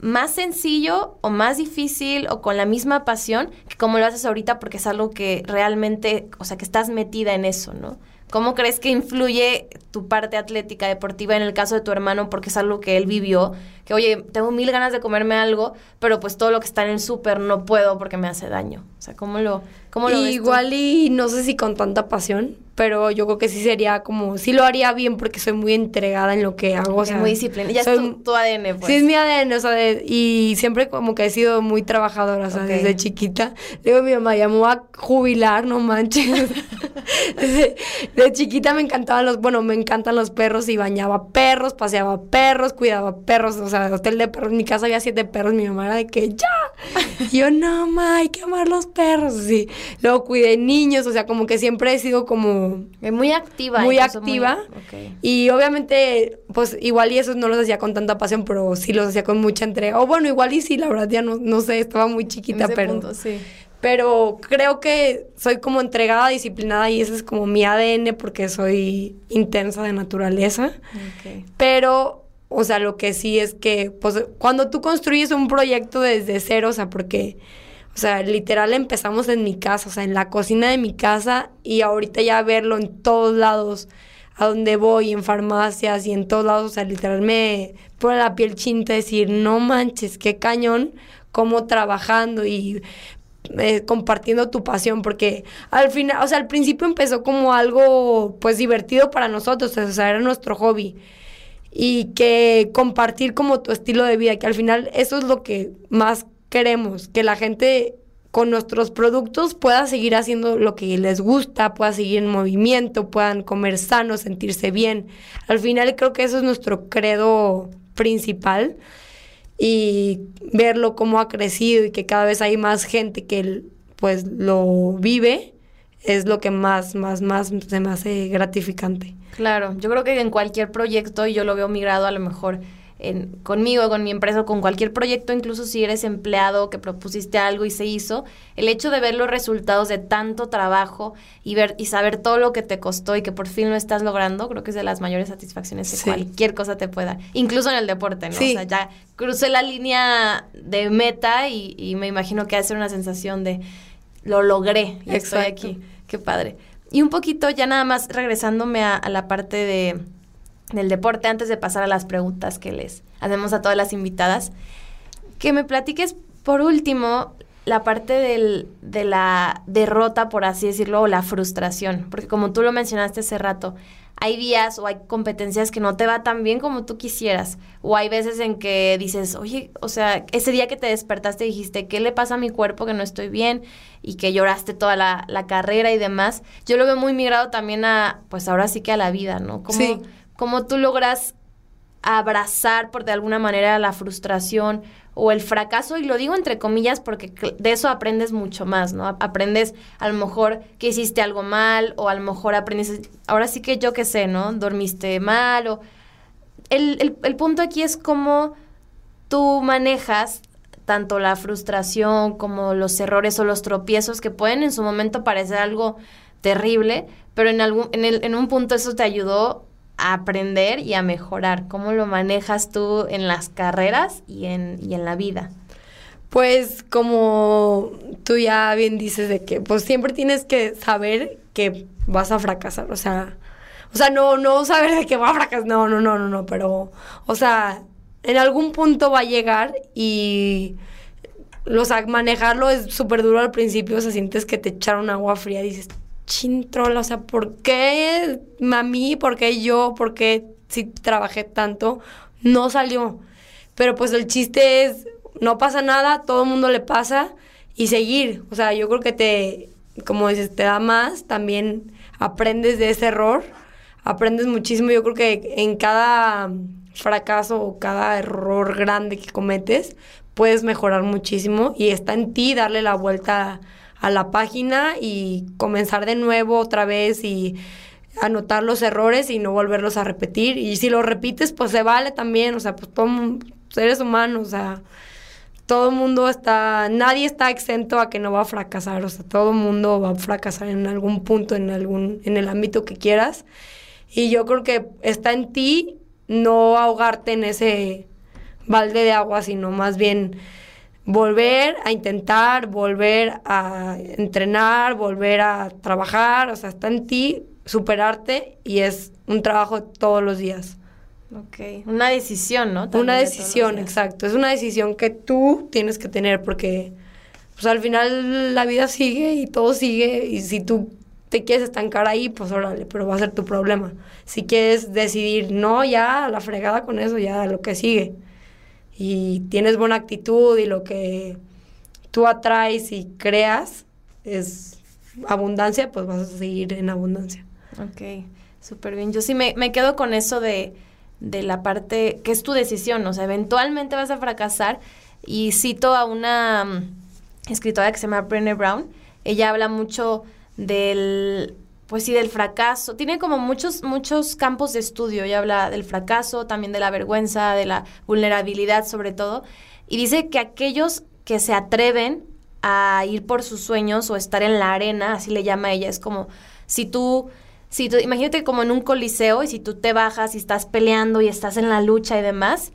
más sencillo o más difícil o con la misma pasión que como lo haces ahorita porque es algo que realmente, o sea, que estás metida en eso, ¿no? ¿Cómo crees que influye tu parte atlética deportiva en el caso de tu hermano? Porque es algo que él vivió, que oye, tengo mil ganas de comerme algo, pero pues todo lo que está en el súper no puedo porque me hace daño. O sea, ¿cómo lo, cómo lo Igual y no sé si con tanta pasión, pero yo creo que sí sería como, sí lo haría bien porque soy muy entregada en lo que hago. O sea, muy disciplinada. Ya soy, es tu, tu, ADN, pues. Sí, es mi ADN, o sea, de, y siempre como que he sido muy trabajadora, o sea, okay. desde chiquita. Digo, mi mamá llamó a jubilar, no manches. desde, de chiquita me encantaban los, bueno, me encantan los perros y bañaba perros, paseaba perros, cuidaba perros, o sea, hotel de perros. En mi casa había siete perros, mi mamá era de que ya. Y yo, no, ma, hay que amar los perros, sí. Luego cuidé niños, o sea, como que siempre he sido como muy activa. Muy activa. Muy, okay. Y obviamente, pues igual y esos no los hacía con tanta pasión, pero sí los hacía con mucha entrega. O bueno, igual y sí, la verdad ya no, no sé, estaba muy chiquita, en ese pero... Punto, sí. Pero creo que soy como entregada, disciplinada y ese es como mi ADN porque soy intensa de naturaleza. Okay. Pero, o sea, lo que sí es que, pues, cuando tú construyes un proyecto desde cero, o sea, porque... O sea, literal empezamos en mi casa, o sea, en la cocina de mi casa y ahorita ya verlo en todos lados, a donde voy, en farmacias y en todos lados, o sea, literal me pone la piel chinta decir, no manches, qué cañón, cómo trabajando y eh, compartiendo tu pasión, porque al final, o sea, al principio empezó como algo pues divertido para nosotros, o sea, era nuestro hobby y que compartir como tu estilo de vida, que al final eso es lo que más queremos, que la gente con nuestros productos pueda seguir haciendo lo que les gusta, pueda seguir en movimiento, puedan comer sano, sentirse bien. Al final creo que eso es nuestro credo principal y verlo cómo ha crecido y que cada vez hay más gente que pues lo vive es lo que más, más, más se me hace gratificante. Claro, yo creo que en cualquier proyecto, y yo lo veo migrado a lo mejor en, conmigo, con mi empresa, con cualquier proyecto, incluso si eres empleado, que propusiste algo y se hizo, el hecho de ver los resultados de tanto trabajo y ver y saber todo lo que te costó y que por fin lo estás logrando, creo que es de las mayores satisfacciones que sí. cualquier cosa te pueda dar, incluso en el deporte, ¿no? Sí. O sea, ya crucé la línea de meta y, y me imagino que hace una sensación de lo logré y estoy aquí. Qué padre. Y un poquito ya nada más regresándome a, la parte de del deporte antes de pasar a las preguntas que les hacemos a todas las invitadas. Que me platiques por último la parte del, de la derrota, por así decirlo, o la frustración. Porque como tú lo mencionaste hace rato, hay días o hay competencias que no te va tan bien como tú quisieras. O hay veces en que dices, oye, o sea, ese día que te despertaste dijiste, ¿qué le pasa a mi cuerpo que no estoy bien? Y que lloraste toda la, la carrera y demás. Yo lo veo muy migrado también a, pues ahora sí que a la vida, ¿no? Como, sí cómo tú logras abrazar por de alguna manera la frustración o el fracaso, y lo digo entre comillas porque de eso aprendes mucho más, ¿no? Aprendes a lo mejor que hiciste algo mal, o a lo mejor aprendes, ahora sí que yo qué sé, ¿no? Dormiste mal, o... El, el, el punto aquí es cómo tú manejas tanto la frustración como los errores o los tropiezos que pueden en su momento parecer algo terrible, pero en, algún, en, el, en un punto eso te ayudó a aprender y a mejorar. ¿Cómo lo manejas tú en las carreras y en, y en la vida? Pues como tú ya bien dices de que pues siempre tienes que saber que vas a fracasar, o sea, o sea, no no saber de que va a fracasar, no, no, no, no, no, pero o sea, en algún punto va a llegar y o manejarlo es súper duro al principio, o sea, sientes que te echaron agua fría, dices, chintrola, o sea, ¿por qué a mí? ¿Por qué yo? ¿Por qué si trabajé tanto? No salió. Pero pues el chiste es, no pasa nada, todo el mundo le pasa y seguir. O sea, yo creo que te, como dices, te da más, también aprendes de ese error, aprendes muchísimo. Yo creo que en cada fracaso o cada error grande que cometes, puedes mejorar muchísimo y está en ti darle la vuelta a la página y comenzar de nuevo otra vez y anotar los errores y no volverlos a repetir. Y si lo repites, pues se vale también, o sea, pues todos seres humanos, o sea, todo mundo está, nadie está exento a que no va a fracasar, o sea, todo mundo va a fracasar en algún punto, en algún, en el ámbito que quieras. Y yo creo que está en ti no ahogarte en ese balde de agua, sino más bien volver a intentar, volver a entrenar, volver a trabajar, o sea, está en ti superarte y es un trabajo todos los días. Ok, una decisión, ¿no? una decisión, exacto. Es una decisión que tú tienes que tener porque pues al final la vida sigue y todo sigue y si tú te quieres estancar ahí, pues órale, pero va a ser tu problema. Si quieres decidir, no, ya, la fregada con eso, ya lo que sigue. Y tienes buena actitud y lo que tú atraes y creas es abundancia, pues vas a seguir en abundancia. Ok, súper bien. Yo sí me, me quedo con eso de, de la parte que es tu decisión, o sea, eventualmente vas a fracasar. Y cito a una mm, escritora que se llama Brené Brown, ella habla mucho del, pues sí, del fracaso. Tiene como muchos, muchos campos de estudio. Ella habla del fracaso, también de la vergüenza, de la vulnerabilidad sobre todo. Y dice que aquellos que se atreven a ir por sus sueños o estar en la arena, así le llama ella, es como si tú si tú, imagínate como en un coliseo y si tú te bajas y estás peleando y estás en la lucha y demás,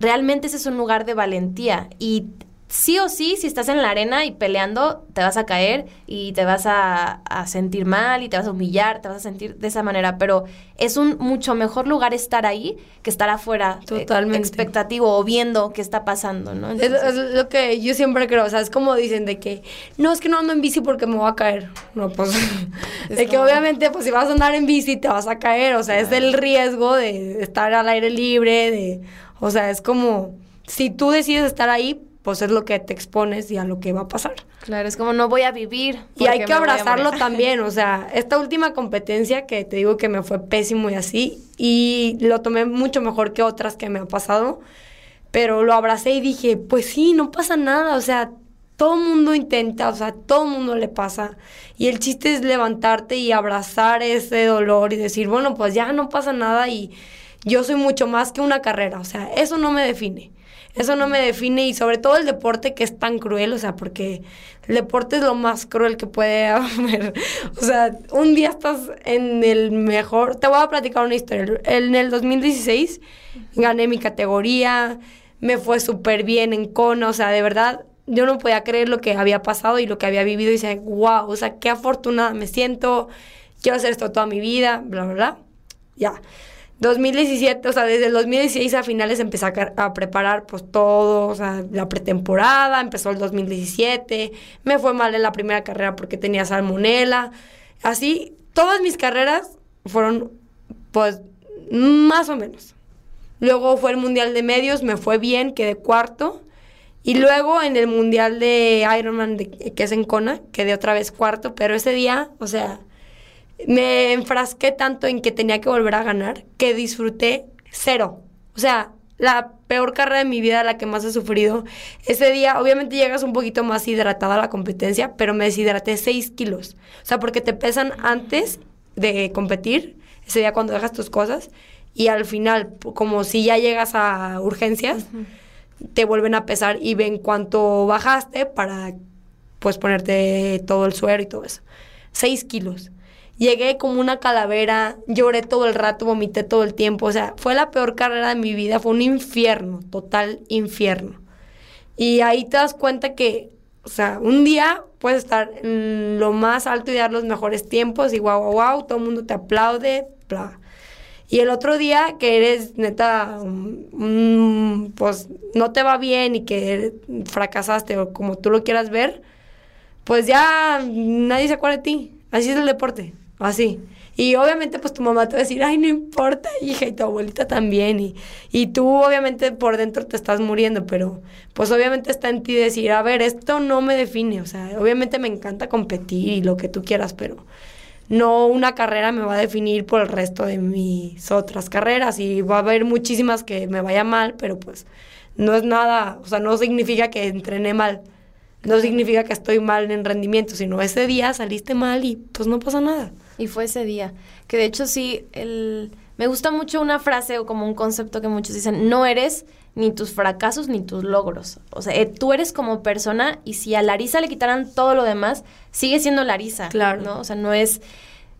realmente ese es un lugar de valentía y sí o sí, si estás en la arena y peleando, te vas a caer y te vas a, sentir mal y te vas a humillar, te vas a sentir de esa manera, pero es un mucho mejor lugar estar ahí que estar afuera, eh, Totalmente. expectativo o viendo qué está pasando, ¿no? es, lo que yo siempre creo, o sea, es como dicen de que, no, es que no ando en bici porque me voy a caer. No, pues, de que obviamente, pues si vas a andar en bici te vas a caer, o sea, es el riesgo de estar al aire libre, de, o sea, es como, si tú decides estar ahí, pues es lo que te expones y a lo que va a pasar. Claro, es como no voy a vivir. Y hay que abrazarlo también, o sea, esta última competencia que te digo que me fue pésimo y así, y lo tomé mucho mejor que otras que me han pasado, pero lo abracé y dije, pues sí, no pasa nada, o sea, todo mundo intenta, o sea, todo mundo le pasa. Y el chiste es levantarte y abrazar ese dolor y decir, bueno, pues ya no pasa nada y yo soy mucho más que una carrera, o sea, eso no me define. Eso no me define y sobre todo el deporte que es tan cruel, o sea, porque el deporte es lo más cruel que puede haber. O sea, un día estás en el mejor... Te voy a platicar una historia. En el 2016 gané mi categoría, me fue súper bien en Kona, o sea, de verdad yo no podía creer lo que había pasado y lo que había vivido y decía, wow, o sea, qué afortunada me siento, quiero hacer esto toda mi vida, bla, bla, bla. Ya. 2017, o sea, desde el 2016 a finales empecé a, preparar pues todo, o sea, la pretemporada, empezó el 2017, me fue mal en la primera carrera porque tenía salmonela, así, todas mis carreras fueron pues más o menos. Luego fue el Mundial de Medios, me fue bien, quedé cuarto. Y luego en el Mundial de Ironman, que es en Kona, quedé otra vez cuarto, pero ese día, o sea, me enfrasqué tanto en que tenía que volver a ganar que disfruté cero. O sea, la peor carrera de mi vida, la que más he sufrido. Ese día, obviamente llegas un poquito más hidratada a la competencia, pero me deshidraté 6 kilos. O sea, porque te pesan antes de competir, ese día cuando dejas tus cosas, y al final, como si ya llegas a urgencias, te vuelven a pesar y ven cuánto bajaste para pues ponerte todo el suero y todo eso. 6 kilos. Llegué como una calavera, lloré todo el rato, vomité todo el tiempo. O sea, fue la peor carrera de mi vida, fue un infierno, total infierno. Y ahí te das cuenta que, o sea, un día puedes estar en lo más alto y dar los mejores tiempos y guau, guau, guau, todo el mundo te aplaude, bla. Y el otro día que eres neta, pues no te va bien y que fracasaste o como tú lo quieras ver, pues ya nadie se acuerda de ti. Así es el deporte. Así. Y obviamente pues tu mamá te va a decir, ay, no importa, hija, y tu abuelita también. Y, y tú obviamente por dentro te estás muriendo, pero pues obviamente está en ti decir, a ver, esto no me define. O sea, obviamente me encanta competir y lo que tú quieras, pero no una carrera me va a definir por el resto de mis otras carreras. Y va a haber muchísimas que me vaya mal, pero pues no es nada, o sea, no significa que entrené mal. No significa que estoy mal en rendimiento, sino ese día saliste mal y pues no pasa nada. Y fue ese día. Que de hecho sí, el... me gusta mucho una frase o como un concepto que muchos dicen, no eres ni tus fracasos ni tus logros. O sea, eh, tú eres como persona y si a Larisa le quitaran todo lo demás, sigue siendo Larisa. Claro. ¿no? O sea, no es...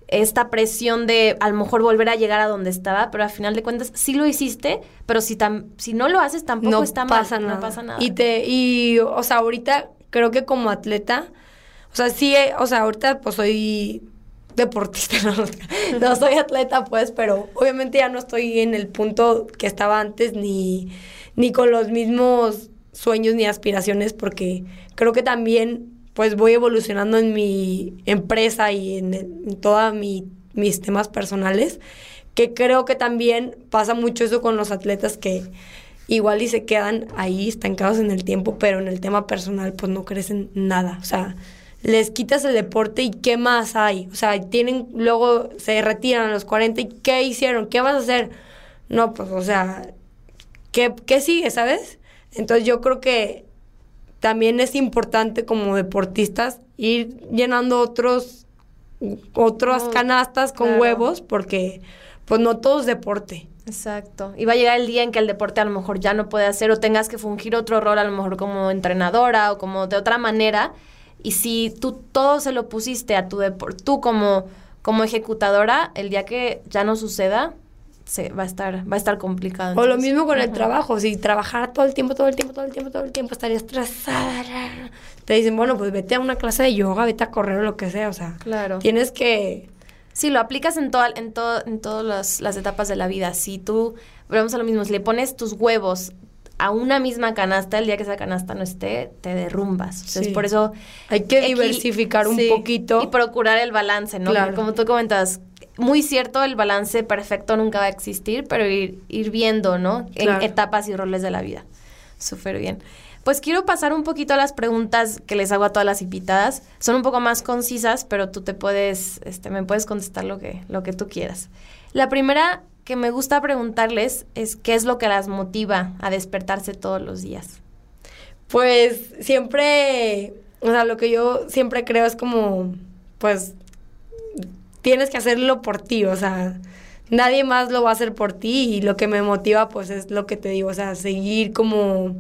esta presión de a lo mejor volver a llegar a donde estaba, pero al final de cuentas sí lo hiciste, pero si, tam si no lo haces tampoco no está mal, nada. no pasa nada. Y te, y, o sea, ahorita creo que como atleta, o sea, sí, eh, o sea, ahorita pues soy deportista, no, no soy atleta pues, pero obviamente ya no estoy en el punto que estaba antes ni, ni con los mismos sueños ni aspiraciones porque creo que también pues voy evolucionando en mi empresa y en, en todos mi, mis temas personales, que creo que también pasa mucho eso con los atletas que igual y se quedan ahí estancados en el tiempo, pero en el tema personal pues no crecen nada, o sea, les quitas el deporte y qué más hay, o sea, tienen, luego se retiran a los 40 y qué hicieron, qué vas a hacer, no, pues, o sea, ¿qué, qué sigue, sabes? Entonces yo creo que también es importante como deportistas ir llenando otros otras Oh, canastas con claro. huevos porque pues no todo es deporte. Exacto. Y va a llegar el día en que el deporte a lo mejor ya no puede hacer o tengas que fungir otro rol, a lo mejor como entrenadora o como de otra manera. Y si tú todo se lo pusiste a tu deporte, tú como, como ejecutadora, el día que ya no suceda, se, va, a estar, va a estar complicado. O lo mismo con el trabajo, si trabajara todo el tiempo, todo el tiempo, todo el tiempo, todo el tiempo, estaría estresada. Te dicen, bueno, pues vete a una clase de yoga, vete a correr o lo que sea, o sea, Claro. tienes que... Sí, lo aplicas en, toda, en, todo, en todas las, las etapas de la vida. Si tú, volvemos a lo mismo, si le pones tus huevos a una misma canasta, el día que esa canasta no esté, te derrumbas. Entonces, Sí. por eso... Hay que diversificar un sí, poquito. Y procurar el balance, ¿no? Claro. Como tú comentas, muy cierto, el balance perfecto nunca va a existir, pero ir, ir viendo, ¿no? En etapas y roles de la vida. Súper bien. Pues quiero pasar un poquito a las preguntas que les hago a todas las invitadas. Son un poco más concisas, pero tú te puedes, este, me puedes contestar lo que, lo que tú quieras. La primera que me gusta preguntarles es qué es lo que las motiva a despertarse todos los días. Pues siempre, o sea, lo que yo siempre creo es como, pues, tienes que hacerlo por ti, o sea, nadie más lo va a hacer por ti y lo que me motiva, pues, es lo que te digo, o sea, seguir como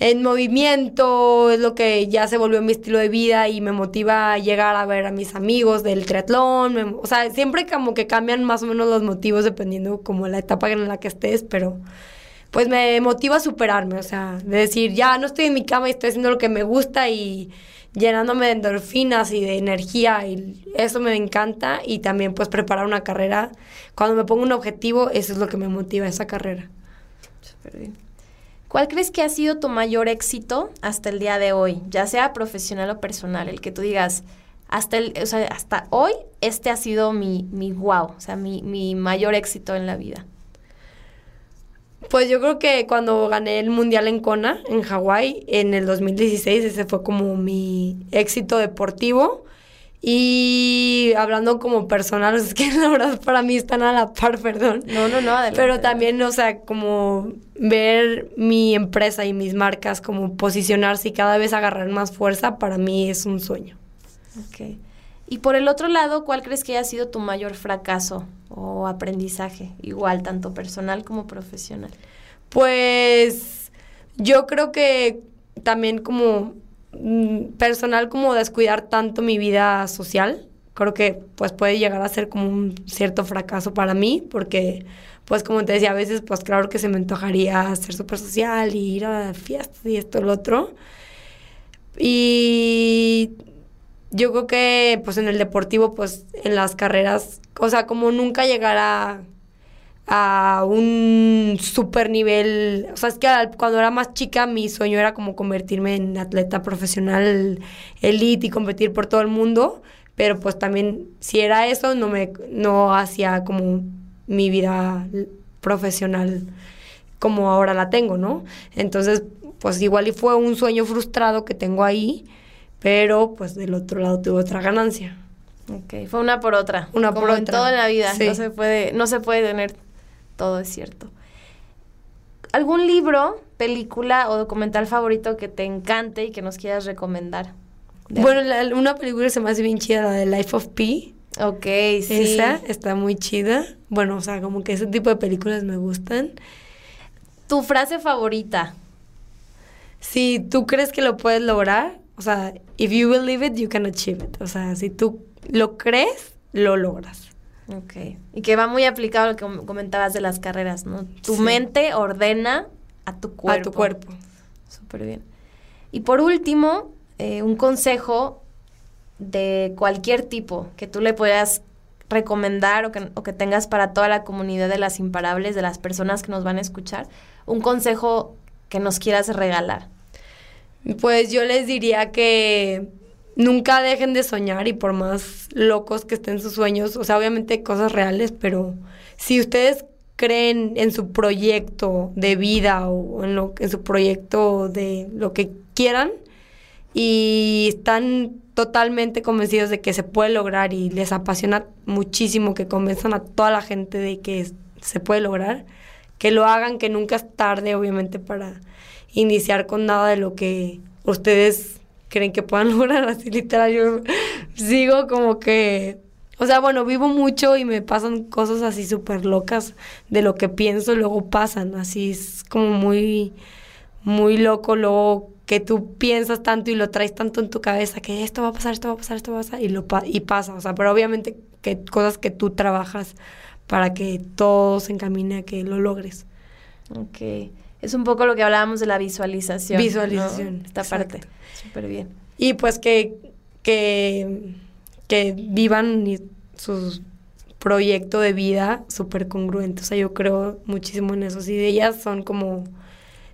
en movimiento, es lo que ya se volvió mi estilo de vida y me motiva a llegar a ver a mis amigos del triatlón, me- o sea, siempre como que cambian más o menos los motivos dependiendo como la etapa en la que estés, pero pues me motiva a superarme, o sea, de decir, ya no estoy en mi cama y estoy haciendo lo que me gusta y llenándome de endorfinas y de energía y eso me encanta y también pues preparar una carrera, cuando me pongo un objetivo, eso es lo que me motiva esa carrera. ¿Cuál crees que ha sido tu mayor éxito hasta el día de hoy, ya sea profesional o personal? El que tú digas, hasta, el, o sea, hasta hoy, este ha sido mi, mi wow, o sea, mi, mi mayor éxito en la vida. Pues yo creo que cuando gané el mundial en Kona, en Hawái, en el 2016, ese fue como mi éxito deportivo. Y hablando como personal, es que la verdad para mí están a la par, perdón. No, no, no, adelante. Pero también, o sea, como ver mi empresa y mis marcas como posicionarse y cada vez agarrar más fuerza, para mí es un sueño. Ok. Y por el otro lado, ¿cuál crees que haya sido tu mayor fracaso o aprendizaje? Igual, tanto personal como profesional. Pues yo creo que también como personal como descuidar tanto mi vida social, creo que pues puede llegar a ser como un cierto fracaso para mí, porque pues como te decía, a veces pues claro que se me antojaría ser súper social y ir a fiestas y esto, lo otro. Y yo creo que pues en el deportivo, pues en las carreras, o sea, como nunca llegar a, a un super nivel, o sea, es que al- cuando era más chica mi sueño era como convertirme en atleta profesional elite y competir por todo el mundo, pero pues también si era eso no me no hacía como mi vida profesional como ahora la tengo, ¿no? Entonces, pues igual y fue un sueño frustrado que tengo ahí, pero pues del otro lado tuve otra ganancia. Ok, fue una por otra. Una como por otra. en la vida. Sí. No se puede, no se puede tener todo, es cierto. ¿Algún libro, película o documental favorito que te encante y que nos quieras recomendar? Bueno, la- una película se me hace bien chida, la de Life of Pi. Ok, sí. Esa está muy chida. Bueno, o sea, como que ese tipo de películas me gustan. Tu frase favorita. Si tú crees que lo puedes lograr, o sea, if you believe it, you can achieve it. O sea, si tú lo crees, lo logras. Ok. Y que va muy aplicado a lo que comentabas de las carreras, ¿no? Tu mente ordena a tu cuerpo. A tu cuerpo. Súper bien. Y por último, eh, un consejo de cualquier tipo que tú le puedas recomendar o que, o que tengas para toda la comunidad de las imparables, de las personas que nos van a escuchar, un consejo que nos quieras regalar. Pues yo les diría que nunca dejen de soñar y por más locos que estén sus sueños, o sea, obviamente cosas reales, pero si ustedes creen en su proyecto de vida o en, lo, en su proyecto de lo que quieran y están totalmente convencidos de que se puede lograr y les apasiona muchísimo que convenzan a toda la gente de que se puede lograr, que lo hagan, que nunca es tarde, obviamente, para iniciar con nada de lo que ustedes creen que puedan lograr. Así literal, yo sigo como que, o sea, bueno, vivo mucho y me pasan cosas así súper locas de lo que pienso, luego pasan, así es como muy, muy loco, luego que tú piensas tanto y lo traes tanto en tu cabeza que esto va a pasar, esto va a pasar, esto va a pasar y, lo y pasa, o sea, pero obviamente que cosas que tú trabajas para que todo se encamine a que lo logres. Ok. Es un poco lo que hablábamos de la visualización. Visualización. Esta parte. Súper bien. Y pues que, que, que vivan su proyecto de vida súper congruente. O sea, yo creo muchísimo en eso. De ellas son como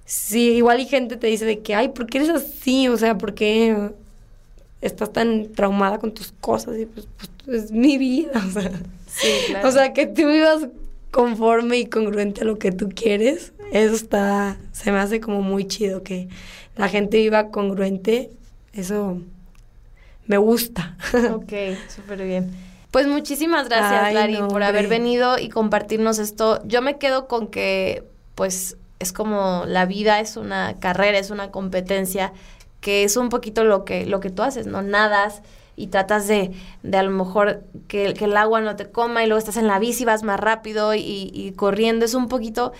Sí, igual y gente te dice de que, ay, ¿por qué eres así? O sea, ¿por qué estás tan traumada con tus cosas? Y pues, pues es mi vida, o sea. Sí, claro. O sea, que tú vivas conforme y congruente a lo que tú quieres, eso está, se me hace como muy chido que la gente viva congruente, eso me gusta. Ok, súper bien. Pues muchísimas gracias, Lari, por haber venido y compartirnos esto. Yo me quedo con que, pues, es como la vida es una carrera, es una competencia, que es un poquito lo que, lo que tú haces, ¿no? Nadas y tratas de, de a lo mejor que, que, el agua no te coma y luego estás en la bici, vas más rápido y, y corriendo. Es un poquito,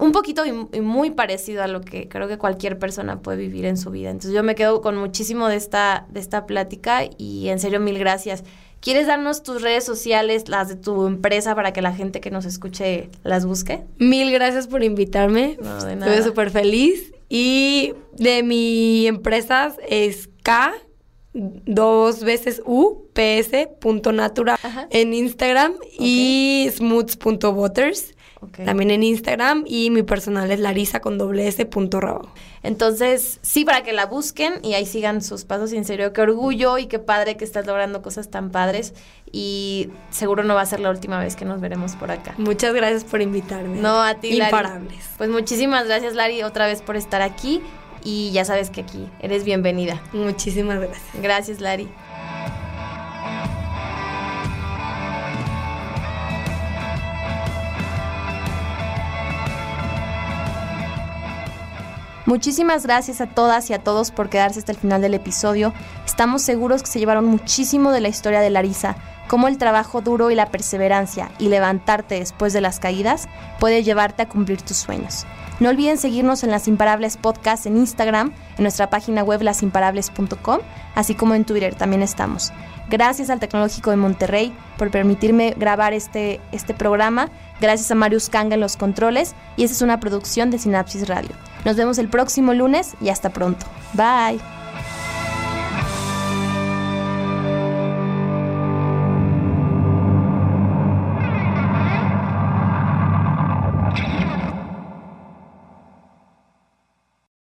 un poquito y, muy parecido a lo que creo que cualquier persona puede vivir en su vida. Entonces yo me quedo con muchísimo de esta, de esta plática y en serio mil gracias. ¿Quieres darnos tus redes sociales, las de tu empresa, para que la gente que nos escuche las busque? Mil gracias por invitarme. No, de nada. Estoy súper feliz. Y de mi empresa es K, dos veces U, PS, punto natural en Instagram y smooths.waters. También en Instagram y mi personal es larisa con doble S punto Entonces, sí, para que la busquen y ahí sigan sus pasos. en serio, qué orgullo y qué padre que estás logrando cosas tan padres. Y seguro no va a ser la última vez que nos veremos por acá. Muchas gracias por invitarme. No, a ti, Imparables. Pues muchísimas gracias, Lari, otra vez por estar aquí. Y ya sabes que aquí eres bienvenida. Muchísimas gracias. Gracias, Lari. Muchísimas gracias a todas y a todos por quedarse hasta el final del episodio. Estamos seguros que se llevaron muchísimo de la historia de Larisa, cómo el trabajo duro y la perseverancia y levantarte después de las caídas puede llevarte a cumplir tus sueños. No olviden seguirnos en Las Imparables Podcast en Instagram, en nuestra página web lasimparables.com, así como en Twitter también estamos. Gracias al Tecnológico de Monterrey por permitirme grabar este, este programa. Gracias a Marius Kanga en los controles. Y esta es una producción de Sinapsis Radio. Nos vemos el próximo lunes y hasta pronto. Bye.